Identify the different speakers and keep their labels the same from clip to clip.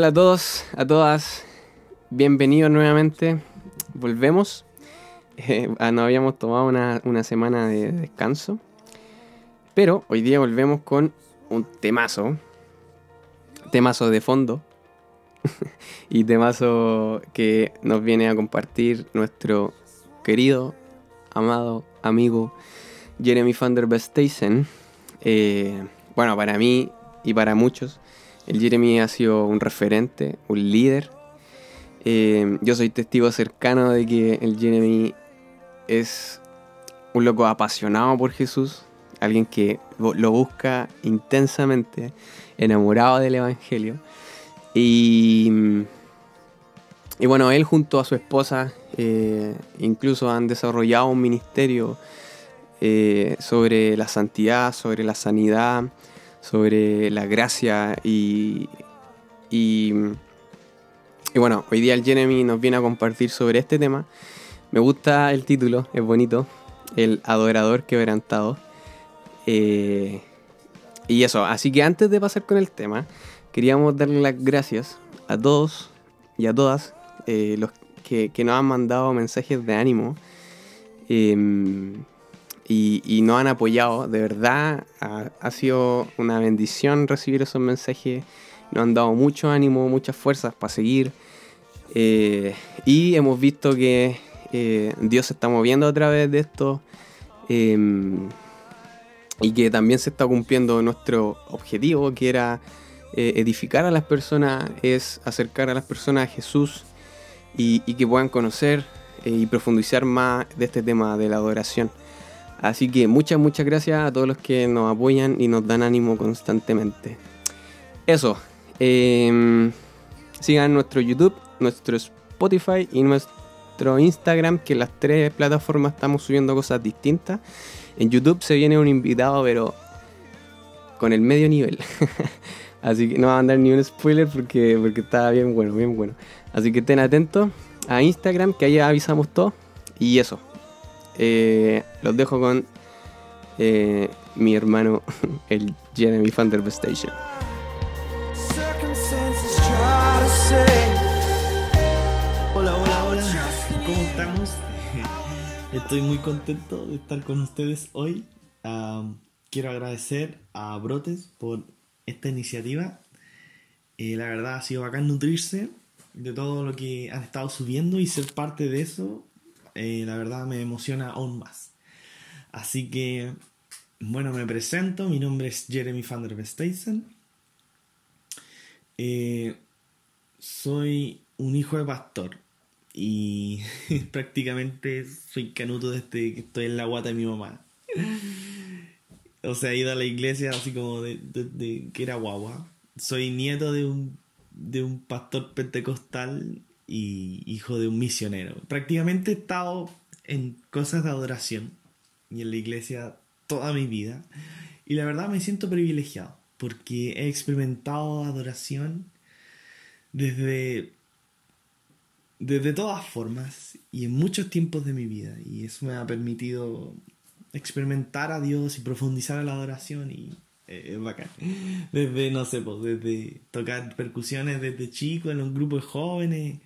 Speaker 1: Hola a todos, a todas, bienvenidos nuevamente. Volvemos. Eh, ah, nos habíamos tomado una, una semana de descanso. Pero hoy día volvemos con un temazo. Temazo de fondo. y temazo que nos viene a compartir nuestro querido, amado amigo Jeremy van der Besteisen. Eh, bueno, para mí y para muchos, el Jeremy ha sido un referente, un líder. Eh, yo soy testigo cercano de que el Jeremy es un loco apasionado por Jesús, alguien que lo busca intensamente, enamorado del Evangelio. Y, bueno, él junto a su esposa eh, incluso han desarrollado un ministerio eh, sobre la santidad, sobre la sanidad, sobre la gracia y, y, bueno, hoy día el Jeremy nos viene a compartir sobre este tema. Me gusta el título, es bonito, el adorador quebrantado. Eh, y eso, así que antes de pasar con el tema, queríamos darle las gracias a todos y a todas eh, los que, nos han mandado mensajes de ánimo em, y, nos han apoyado. De verdad, ha, sido una bendición recibir esos mensajes. Nos han dado mucho ánimo, muchas fuerzas para seguir. Eh, y hemos visto que Dios se está moviendo a través de esto. Em, y que también se está cumpliendo nuestro objetivo, que era eh, edificar a las personas, es acercar a las personas a Jesús y, que puedan conocer eh, y profundizar más de este tema de la adoración. Así que muchas, muchas gracias a todos los que nos apoyan y nos dan ánimo constantemente. Eso, em, sigan nuestro YouTube, nuestro Spotify y nuestro Instagram, que en las tres plataformas estamos subiendo cosas distintas. En YouTube se viene un invitado, pero con el medio nivel. Así que no va a dar ni un spoiler porque, porque está bien bueno, bien bueno. Así que estén atentos a Instagram, que ahí avisamos todo. Y eso. Eh, los dejo con eh, mi hermano, el Jeremy van der Station.
Speaker 2: Estoy muy contento de estar con ustedes hoy. quiero agradecer a Brotes por esta iniciativa. Eh, la verdad ha sido bacán nutrirse de todo lo que han estado subiendo y ser parte de eso. Eh, la verdad me emociona aún más. Así que, bueno, me presento. Mi nombre es Jeremy van der Vesteisen. Eh, soy un hijo de pastor y prácticamente soy canuto desde que estoy en la guata de mi mamá. O sea, he ido a la iglesia así como de, que era guagua. Soy nieto de un, de un pastor pentecostal hijo de un misionero. Prácticamente he estado en cosas de adoración y en la iglesia toda mi vida. Y la verdad me siento privilegiado porque he experimentado adoración desde desde todas formas y en muchos tiempos de mi vida y eso me ha permitido experimentar a Dios y profundizar en la adoración y es bacán. Desde, no sé, pues, desde tocar percusiones desde chico en un grupo de jóvenes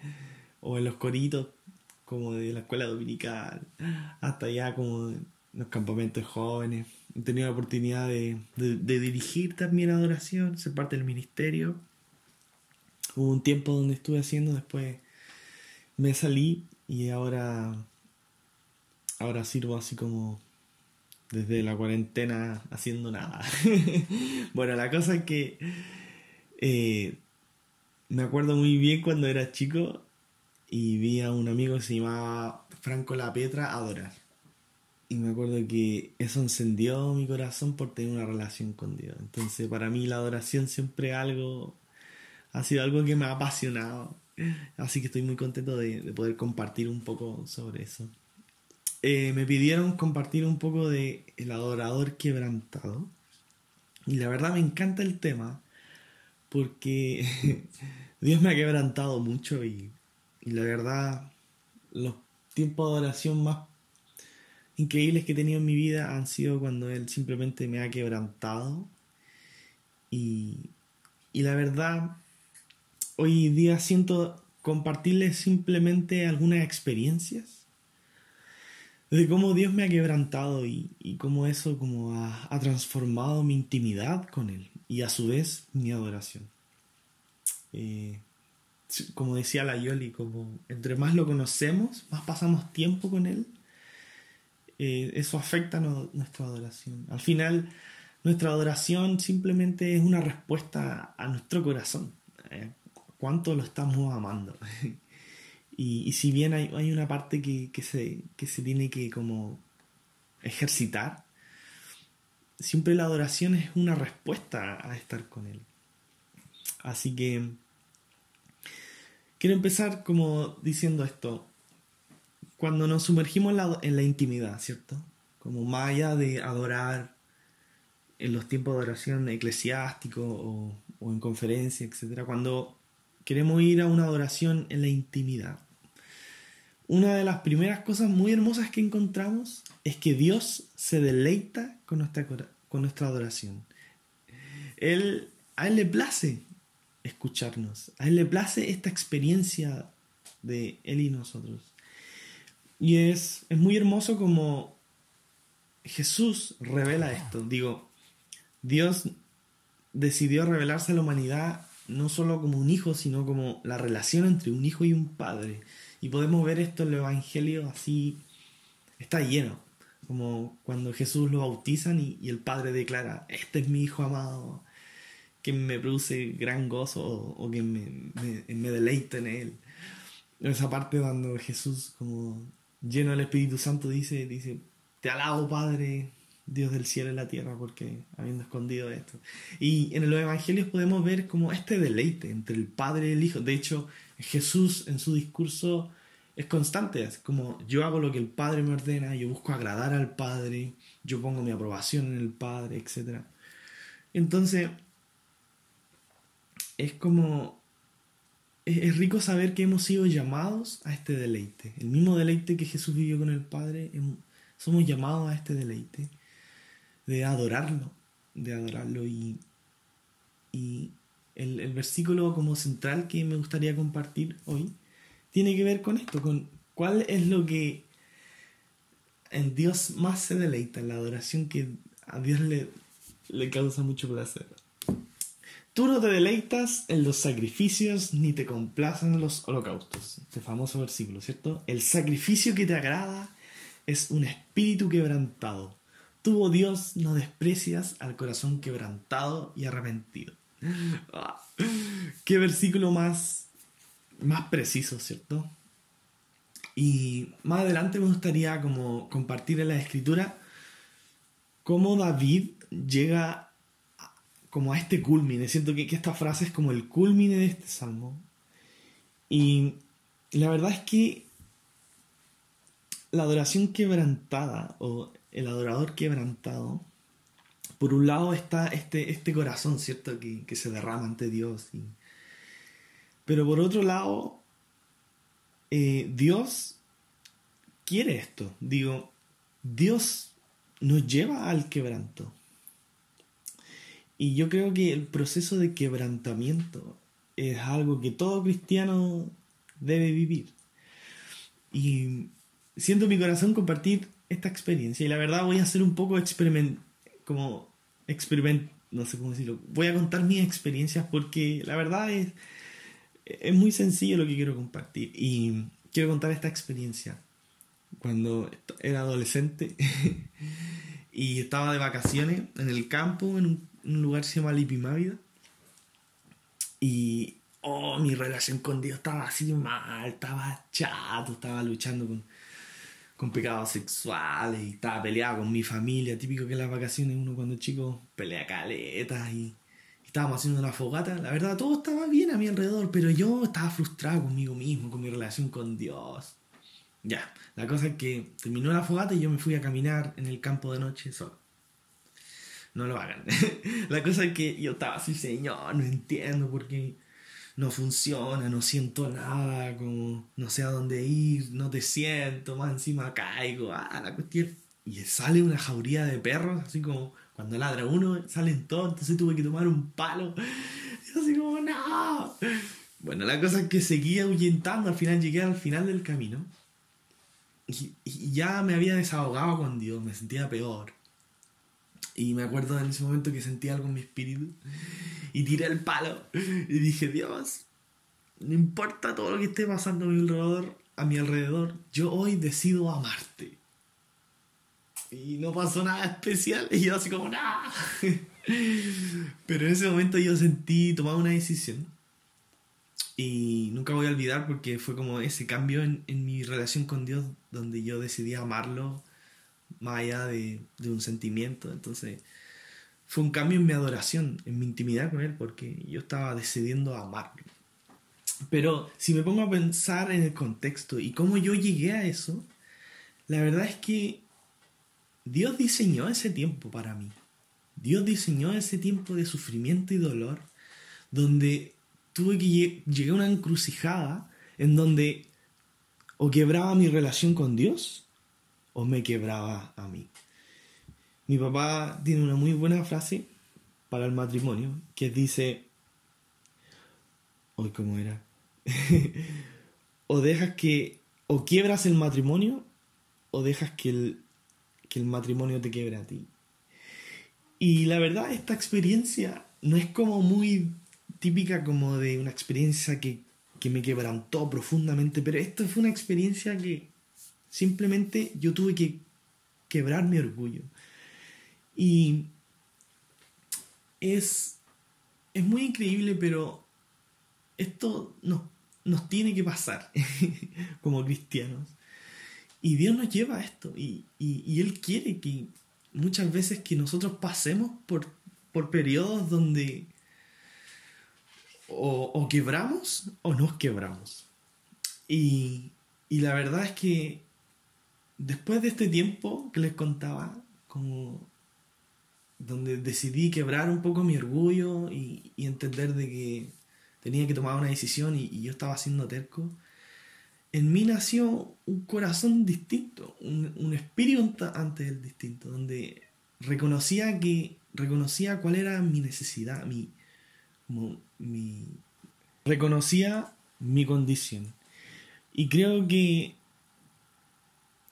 Speaker 2: o en los coritos como de la escuela dominical hasta ya como en los campamentos de jóvenes. He tenido la oportunidad de, de dirigir también adoración, ser parte del ministerio. Hubo un tiempo donde estuve haciendo, después me salí y ahora, ahora sirvo así como desde la cuarentena haciendo nada. bueno, la cosa es que eh, me acuerdo muy bien cuando era chico y vi a un amigo que se llamaba Franco La Petra adorar. Y me acuerdo que eso encendió mi corazón por tener una relación con Dios. Entonces, para mí la adoración siempre algo ha sido algo que me ha apasionado. Así que estoy muy contento de, poder compartir un poco sobre eso. Eh, me pidieron compartir un poco de El adorador quebrantado. Y la verdad me encanta el tema porque Dios me ha quebrantado mucho y, la verdad los tiempos de adoración más increíbles que he tenido en mi vida han sido cuando Él simplemente me ha quebrantado. Y, y la verdad hoy día siento compartirles simplemente algunas experiencias de cómo Dios me ha quebrantado y, cómo eso como ha, transformado mi intimidad con Él y a su vez mi adoración. Eh, como decía la Yoli, como entre más lo conocemos, más pasamos tiempo con Él, eh, eso afecta nuestra adoración. Al final, nuestra adoración simplemente es una respuesta a nuestro corazón. Eh, ¿Cuánto lo estamos amando? y, si bien hay, una parte que, se, que se tiene que como ejercitar, siempre la adoración es una respuesta a estar con Él. Así que quiero empezar como diciendo esto cuando nos sumergimos en la, intimidad, ¿cierto? Como más allá de adorar en los tiempos de adoración eclesiástico o, o en conferencia, etc. Cuando queremos ir a una adoración en la intimidad, una de las primeras cosas muy hermosas que encontramos es que Dios se deleita con nuestra, con nuestra adoración. Él, a Él le place escucharnos, a Él le place esta experiencia de Él y nosotros. Y es, es muy hermoso como Jesús revela esto. Digo, Dios decidió revelarse a la humanidad no solo como un hijo, sino como la relación entre un hijo y un padre. Y podemos ver esto en el Evangelio así, está lleno. Como cuando Jesús lo bautizan y, el Padre declara, este es mi Hijo amado, que me produce gran gozo o, que me, me, me, en él. Esa parte cuando Jesús como lleno del Espíritu Santo, dice, dice, te alabo Padre, Dios del cielo y la tierra, porque habiendo escondido esto. Y en los evangelios podemos ver como este deleite entre el Padre y el Hijo. De hecho, Jesús en su discurso es constante, es como yo hago lo que el Padre me ordena, yo busco agradar al Padre, yo pongo mi aprobación en el Padre, etc. Entonces, es como es, rico saber que hemos sido llamados a este deleite. El mismo deleite que Jesús vivió con el Padre, somos llamados a este deleite de adorarlo, de adorarlo. Y, y el, versículo como central que me gustaría compartir hoy tiene que ver con esto, con cuál es lo que en Dios más se deleita, la adoración que a Dios le, le causa mucho placer. Tú no te deleitas en los sacrificios ni te complacen los holocaustos. Este famoso versículo, ¿cierto? El sacrificio que te agrada es un espíritu quebrantado. Tú, oh Dios, no desprecias al corazón quebrantado y arrepentido. Qué versículo más, más preciso, ¿cierto? Y más adelante me gustaría como compartir en la escritura cómo David llega como a este culmine. Siento que, esta frase es como el culmine de este salmo. Y la verdad es que la adoración quebrantada o el adorador quebrantado, por un lado está este, este corazón, ¿cierto? Que, se derrama ante Dios. Pero por otro lado, eh, Dios quiere esto. Digo, Dios nos lleva al quebranto. Y yo creo que el proceso de quebrantamiento es algo que todo cristiano debe vivir. Y siento mi corazón compartir esta experiencia. Y la verdad voy a hacer un poco experiment, como experiment, no sé cómo decirlo. Voy a contar mis experiencias porque la verdad es, es muy sencillo lo que quiero compartir. Y quiero contar esta experiencia. Cuando era adolescente y estaba de vacaciones en el campo, en un un lugar que se llama Lipimávida. Y, oh, mi relación con Dios estaba así mal, estaba chato, estaba luchando con, con pecados sexuales y estaba peleado con mi familia. Típico que las vacaciones uno cuando chico pelea caletas y, estábamos haciendo una fogata. La verdad, todo estaba bien a mi alrededor, pero yo estaba frustrado conmigo mismo, con mi relación con Dios. Ya, la cosa es que terminó la fogata y yo me fui a caminar en el campo de noche solo no lo hagan. la cosa es que yo estaba así, señor, no entiendo por qué no funciona, no siento nada, como no sé a dónde ir, no te siento, más encima caigo, ah, la cuestión. Y sale una jauría de perros, así como cuando ladra uno, salen todos, entonces tuve que tomar un palo. Y así como, no. Bueno, la cosa es que seguía ahuyentando, al final llegué al final del camino. Y, y ya me había desahogado con Dios, me sentía peor. Y me acuerdo en ese momento que sentí algo en mi espíritu. Y tiré el palo. Y dije, Dios, no importa todo lo que esté pasando a mi alrededor, a mi alrededor yo hoy decido amarte. Y no pasó nada especial. Y yo así como, nada. Pero en ese momento yo sentí, tomaba una decisión. Y nunca voy a olvidar porque fue como ese cambio en, en mi relación con Dios donde yo decidí amarlo más allá de, un sentimiento. Entonces fue un cambio en mi adoración, en mi intimidad con Él, porque yo estaba decidiendo amarlo. Pero si me pongo a pensar en el contexto y cómo yo llegué a eso, la verdad es que Dios diseñó ese tiempo para mí. Dios diseñó ese tiempo de sufrimiento y dolor donde tuve que llegar a una encrucijada en donde o quebraba mi relación con Dios o me quebraba a mí. Mi papá tiene una muy buena frase para el matrimonio que dice, hoy cómo era, o dejas que, o quiebras el matrimonio o dejas que el, que el matrimonio te quiebre a ti. Y la verdad, esta experiencia no es como muy típica como de una experiencia que, que me quebrantó profundamente, pero esto fue una experiencia que simplemente yo tuve que quebrar mi orgullo. Y es, es muy increíble, pero esto no, nos tiene que pasar como cristianos. Y Dios nos lleva a esto. Y, y, Él quiere que muchas veces que nosotros pasemos por, por periodos donde o, quebramos o nos quebramos. Y, y la verdad es que después de este tiempo que les contaba, como donde decidí quebrar un poco mi orgullo y, entender de que tenía que tomar una decisión y, yo estaba siendo terco, en mí nació un corazón distinto, un, un espíritu ante el distinto, donde reconocía que reconocía cuál era mi necesidad, mi, mi reconocía mi condición. Y creo que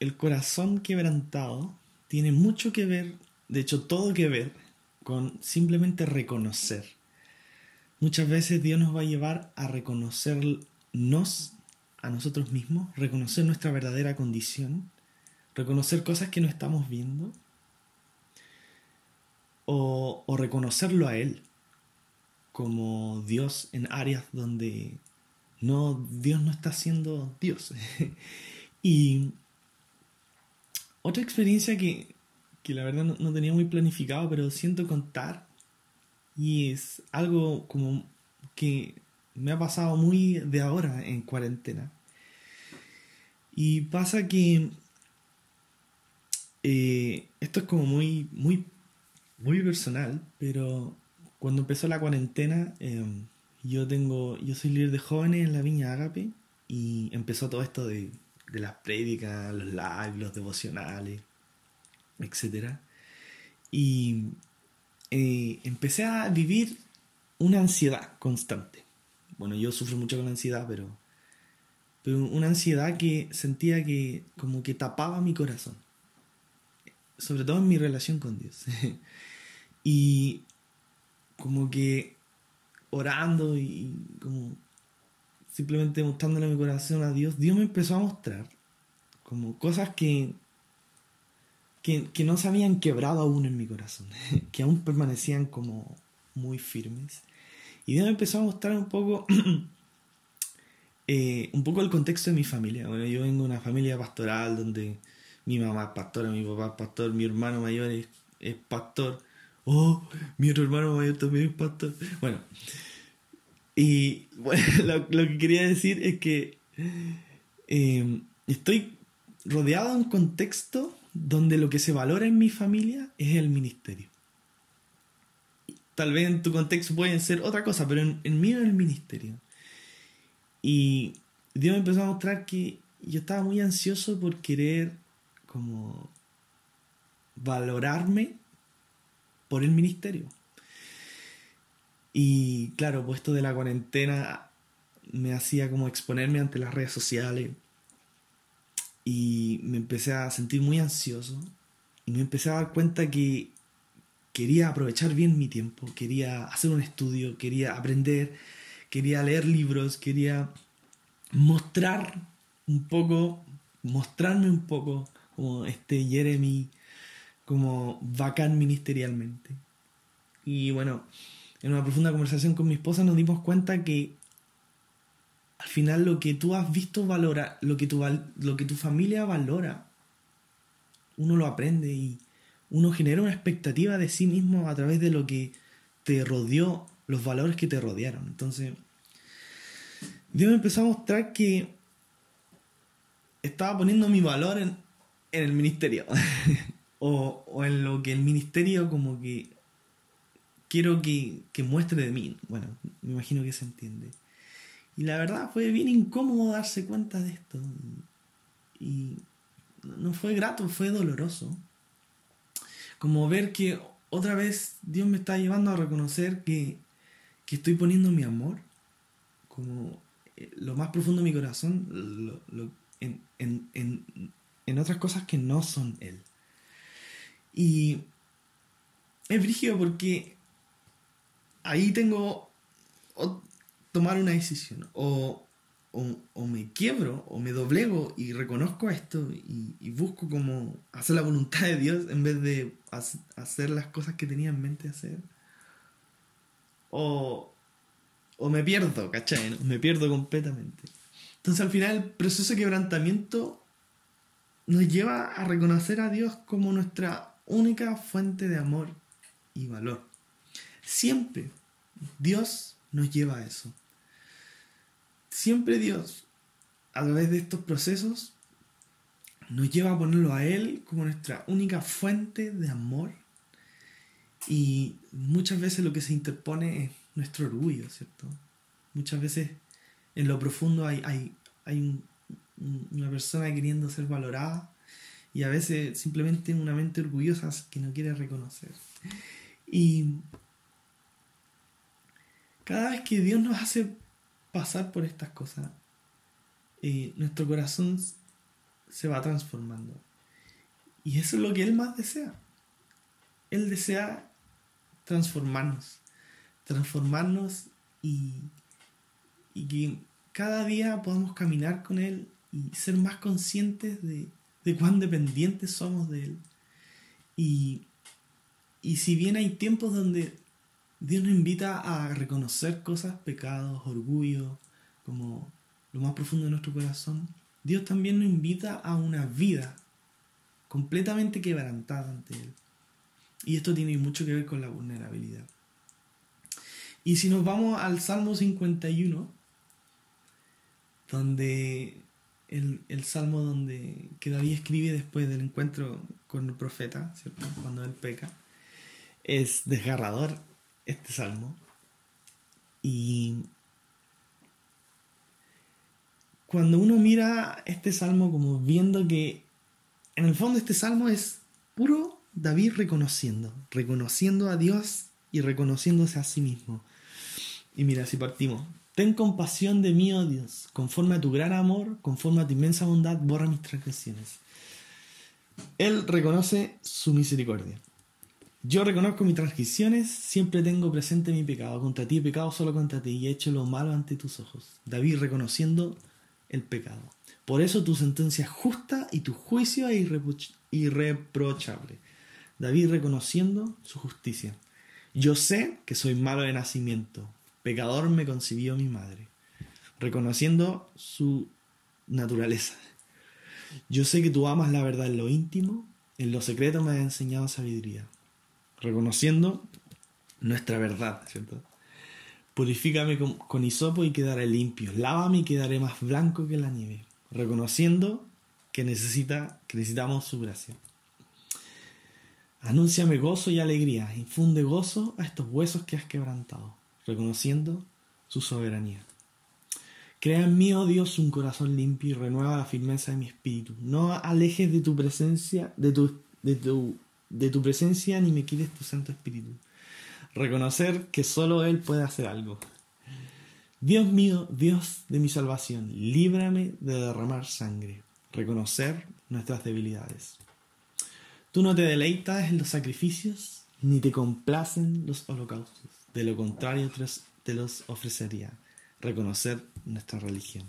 Speaker 2: el corazón quebrantado tiene mucho que ver, de hecho todo que ver, con simplemente reconocer. Muchas veces Dios nos va a llevar a reconocernos a nosotros mismos, reconocer nuestra verdadera condición, reconocer cosas que no estamos viendo, o, reconocerlo a Él como Dios en áreas donde no, Dios no está siendo Dios. y otra experiencia que, que la verdad no, tenía muy planificado, pero siento contar, y es algo como que me ha pasado muy de ahora en cuarentena. Y pasa que eh, esto es como muy, muy, muy personal, pero cuando empezó la cuarentena, eh, yo tengo, yo soy líder de jóvenes en la Viña Agape y empezó todo esto de, de las prédicas, los lives, los devocionales, etc. Y eh, empecé a vivir una ansiedad constante. Bueno, yo sufro mucho con la ansiedad, pero, pero una ansiedad que sentía que como que tapaba mi corazón. Sobre todo en mi relación con Dios. y como que orando y como simplemente mostrándole mi corazón a Dios, Dios me empezó a mostrar como cosas que, que, no se habían quebrado aún en mi corazón, que aún permanecían como muy firmes. Y Dios me empezó a mostrar un poco, eh, un poco el contexto de mi familia. Bueno, yo vengo de una familia pastoral donde mi mamá es pastora, mi papá es pastor, mi hermano mayor es, es pastor oh, mi otro hermano mayor también es pastor. Bueno, y bueno, lo, que quería decir es que em, estoy rodeado de un contexto donde lo que se valora en mi familia es el ministerio. Tal vez en tu contexto puede ser otra cosa, pero en, en mí es el ministerio. Y Dios me empezó a mostrar que yo estaba muy ansioso por querer como valorarme por el ministerio. Y claro, puesto de la cuarentena me hacía como exponerme ante las redes sociales y me empecé a sentir muy ansioso y me empecé a dar cuenta que quería aprovechar bien mi tiempo, quería hacer un estudio, quería aprender, quería leer libros, quería mostrar un poco, mostrarme un poco como este Jeremy, como bacán ministerialmente. Y bueno, en una profunda conversación con mi esposa nos dimos cuenta que al final lo que tú has visto valora, lo que tu, lo que tu familia valora, uno lo aprende y uno genera una expectativa de sí mismo a través de lo que te rodeó, los valores que te rodearon. Entonces, Dios me empezó a mostrar que estaba poniendo mi valor en, el ministerio. o, o, en lo que el ministerio como que quiero que, que muestre de mí. Bueno, me imagino que se entiende. Y la verdad fue bien incómodo darse cuenta de esto. Y no fue grato, fue doloroso. Como ver que otra vez Dios me está llevando a reconocer que, que estoy poniendo mi amor como eh, lo más profundo de mi corazón en, en, en, en, otras cosas que no son Él. Y es brígido porque ahí tengo tomar una decisión. O, o, me quiebro, o me doblego y reconozco esto y, busco como hacer la voluntad de Dios en vez de hacer las cosas que tenía en mente hacer. O, o me pierdo, ¿cachai? Me pierdo completamente. Entonces al final el proceso de quebrantamiento nos lleva a reconocer a Dios como nuestra única fuente de amor y valor. Siempre Dios nos lleva a eso. Siempre Dios, a través de estos procesos, nos lleva a ponerlo a Él como nuestra única fuente de amor. Y muchas veces lo que se interpone es nuestro orgullo, ¿cierto? Muchas veces en lo profundo hay, hay, hay una persona queriendo ser valorada y a veces simplemente una mente orgullosa que no quiere reconocer. Y cada vez que Dios nos hace pasar por estas cosas, eh, nuestro corazón se va transformando. Y eso es lo que Él más desea. Él desea transformarnos, transformarnos y, y que cada día podamos caminar con Él y ser más conscientes de, de cuán dependientes somos de Él. Y, y si bien hay tiempos donde Dios nos invita a reconocer cosas, pecados, orgullo, como lo más profundo de nuestro corazón. Dios también nos invita a una vida completamente quebrantada ante Él. Y esto tiene mucho que ver con la vulnerabilidad. Y si nos vamos al Salmo 51, donde el, el, salmo donde que David escribe después del encuentro con el profeta, ¿cierto? Cuando él peca, es desgarrador este salmo y cuando uno mira este salmo como viendo que en el fondo este salmo es puro David reconociendo, reconociendo a Dios y reconociéndose a sí mismo. Y mira, si partimos, ten compasión de mí, oh Dios, conforme a tu gran amor, conforme a tu inmensa bondad, borra mis transgresiones. Él reconoce su misericordia. Yo reconozco mis transgresiones, siempre tengo presente mi pecado. Contra ti he pecado solo contra ti y he hecho lo malo ante tus ojos. David reconociendo el pecado. Por eso tu sentencia es justa y tu juicio es irreprochable. David reconociendo su justicia. Yo sé que soy malo de nacimiento. Pecador me concibió mi madre. Reconociendo su naturaleza. Yo sé que tú amas la verdad en lo íntimo, en lo secreto me has enseñado sabiduría reconociendo nuestra verdad, ¿cierto? Purifícame con, hisopo y quedaré limpio. Lávame y quedaré más blanco que la nieve. Reconociendo que, necesita, que necesitamos su gracia. Anúnciame gozo y alegría. Infunde gozo a estos huesos que has quebrantado. Reconociendo su soberanía. Crea en mí, oh Dios, un corazón limpio y renueva la firmeza de mi espíritu. No alejes de tu presencia, de tu, de tu de tu presencia ni me quites tu Santo Espíritu. Reconocer que solo Él puede hacer algo. Dios mío, Dios de mi salvación, líbrame de derramar sangre, reconocer nuestras debilidades. Tú no te deleitas en los sacrificios, ni te complacen los holocaustos. De lo contrario, te los ofrecería. Reconocer nuestra religión.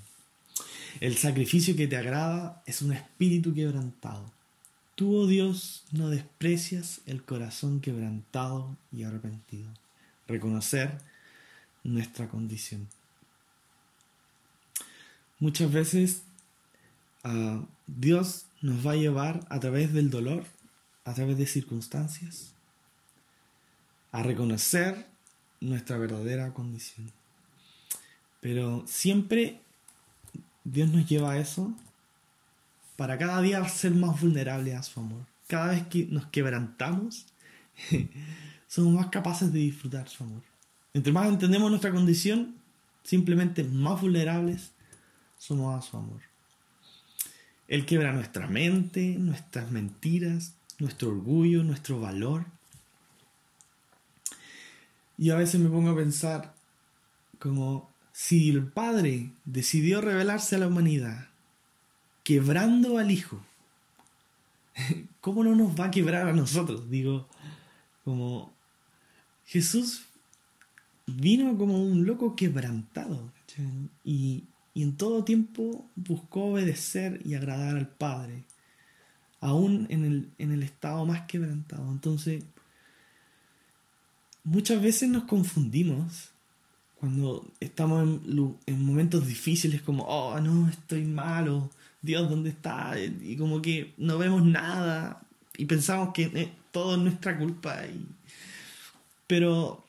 Speaker 2: El sacrificio que te agrada es un espíritu quebrantado. Tú, oh Dios, no desprecias el corazón quebrantado y arrepentido. Reconocer nuestra condición. Muchas veces ah, Dios nos va a llevar a través del dolor a través de circunstancias, a reconocer nuestra verdadera condición. Pero siempre Dios nos lleva a eso para cada día ser más vulnerables a su amor. Cada vez que nos quebrantamos, somos más capaces de disfrutar su amor. Entre más entendemos nuestra condición, simplemente más vulnerables somos a su amor. Él quebra nuestra mente, nuestras mentiras, nuestro orgullo, nuestro valor. Y a veces me pongo a pensar como si el Padre decidió revelarse a la humanidad, quebrando al Hijo, ¿cómo no nos va a quebrar a nosotros? Digo, como Jesús vino como un loco quebrantado y, y en todo tiempo buscó obedecer y agradar al Padre aún en el, en el estado más quebrantado. Entonces, muchas veces nos confundimos cuando estamos en, en, momentos difíciles como, oh, no, estoy malo, Dios, ¿dónde está? Y como que no vemos nada y pensamos que todo es nuestra culpa. Y... Pero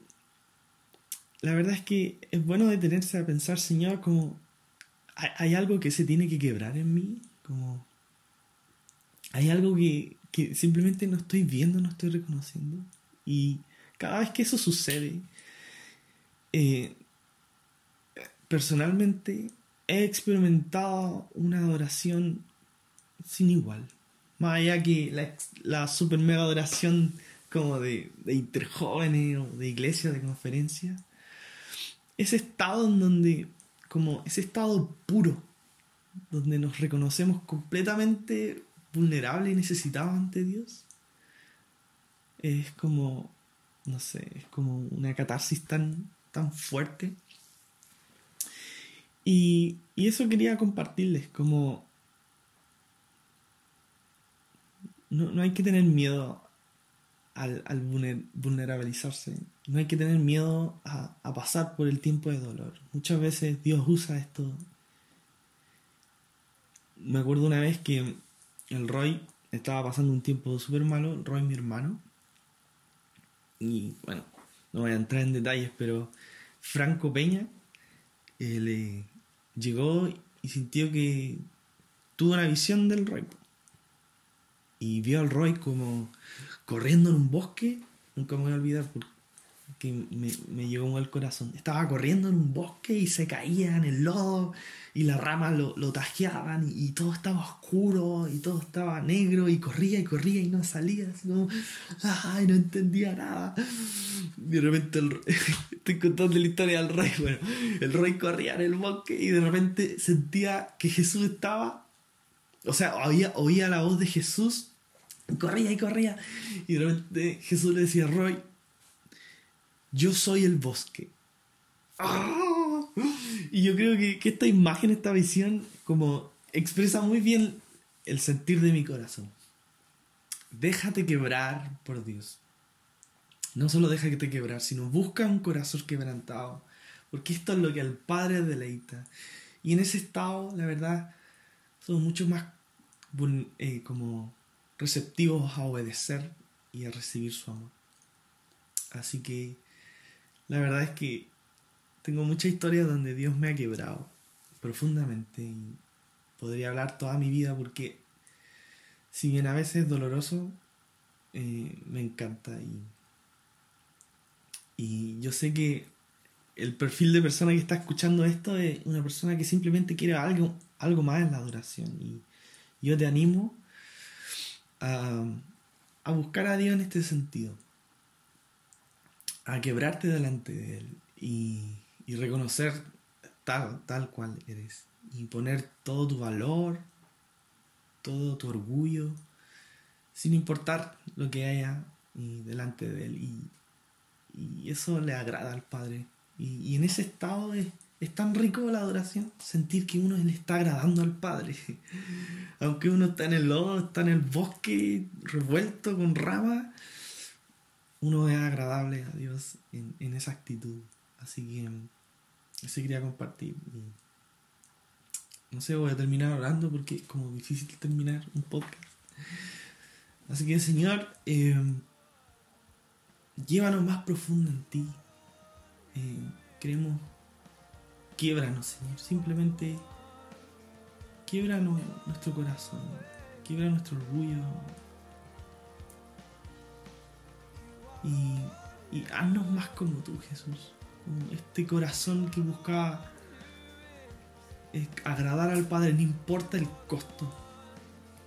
Speaker 2: la verdad es que es bueno detenerse a pensar, Señor, como hay, algo que se tiene que quebrar en mí, como hay algo que, simplemente no estoy viendo, no estoy reconociendo. Y cada vez que eso sucede, eh, personalmente he experimentado una adoración sin igual. Más allá que la, super mega adoración como de, de interjóvenes o de iglesia, de conferencia. Ese estado en donde, como ese estado puro, donde nos reconocemos completamente vulnerable y necesitado ante Dios, es como, no sé, es como una catarsis tan, tan fuerte. Y, y eso quería compartirles, como no, no hay que tener miedo al, al, vulnerabilizarse, no hay que tener miedo a, a pasar por el tiempo de dolor. Muchas veces Dios usa esto. Me acuerdo una vez que el Roy estaba pasando un tiempo súper malo, Roy mi hermano. Y bueno, no voy a entrar en detalles, pero Franco Peña eh, le llegó y sintió que tuvo una visión del Roy. Y vio al Roy como corriendo en un bosque. Nunca me voy a olvidar me, me llegó al corazón. Estaba corriendo en un bosque y se caía en el lodo y las ramas lo, lo tajeaban y, todo estaba oscuro y todo estaba negro y corría y corría y no salía, así como, ay, no entendía nada. de repente el, estoy contando la historia del rey, bueno, el rey corría en el bosque y de repente sentía que Jesús estaba, o sea, oía, oía la voz de Jesús, corría y corría y de repente Jesús le decía, Roy, yo soy el bosque. Y yo creo que, esta imagen, esta visión, como expresa muy bien el sentir de mi corazón. Déjate quebrar por Dios. No solo déjate quebrar, sino busca un corazón quebrantado. Porque esto es lo que al Padre deleita. Y en ese estado, la verdad, somos mucho más eh, como receptivos a obedecer y a recibir su amor. Así que la verdad es que tengo muchas historias donde Dios me ha quebrado profundamente y podría hablar toda mi vida porque si bien a veces es doloroso, eh, me encanta y, y yo sé que el perfil de persona que está escuchando esto es una persona que simplemente quiere algo, algo más en la adoración y yo te animo a, a buscar a Dios en este sentido, a quebrarte delante de Él y y reconocer tal, tal cual eres. Y poner todo tu valor, todo tu orgullo, sin importar lo que haya delante de Él. Y, eso le agrada al Padre. Y, en ese estado es, es, tan rico la adoración, sentir que uno le está agradando al Padre. Aunque uno está en el lodo, está en el bosque revuelto con ramas, uno es agradable a Dios en, esa actitud. Así que eso quería compartir. No sé, voy a terminar orando porque es como difícil terminar un podcast. Así que, Señor, eh, llévanos más profundo en ti. Eh, queremos, quiebranos, Señor. Simplemente, quiebranos nuestro corazón, quiebra nuestro orgullo. Y, y haznos más como tú, Jesús este corazón que buscaba agradar al Padre, no importa el costo,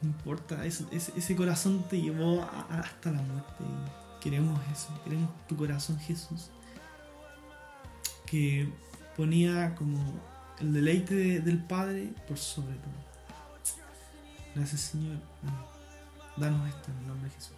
Speaker 2: no importa, ese, corazón te llevó hasta la muerte. queremos eso, queremos tu corazón Jesús, que ponía como el deleite del Padre por sobre todo. Gracias Señor, danos esto en el nombre de Jesús.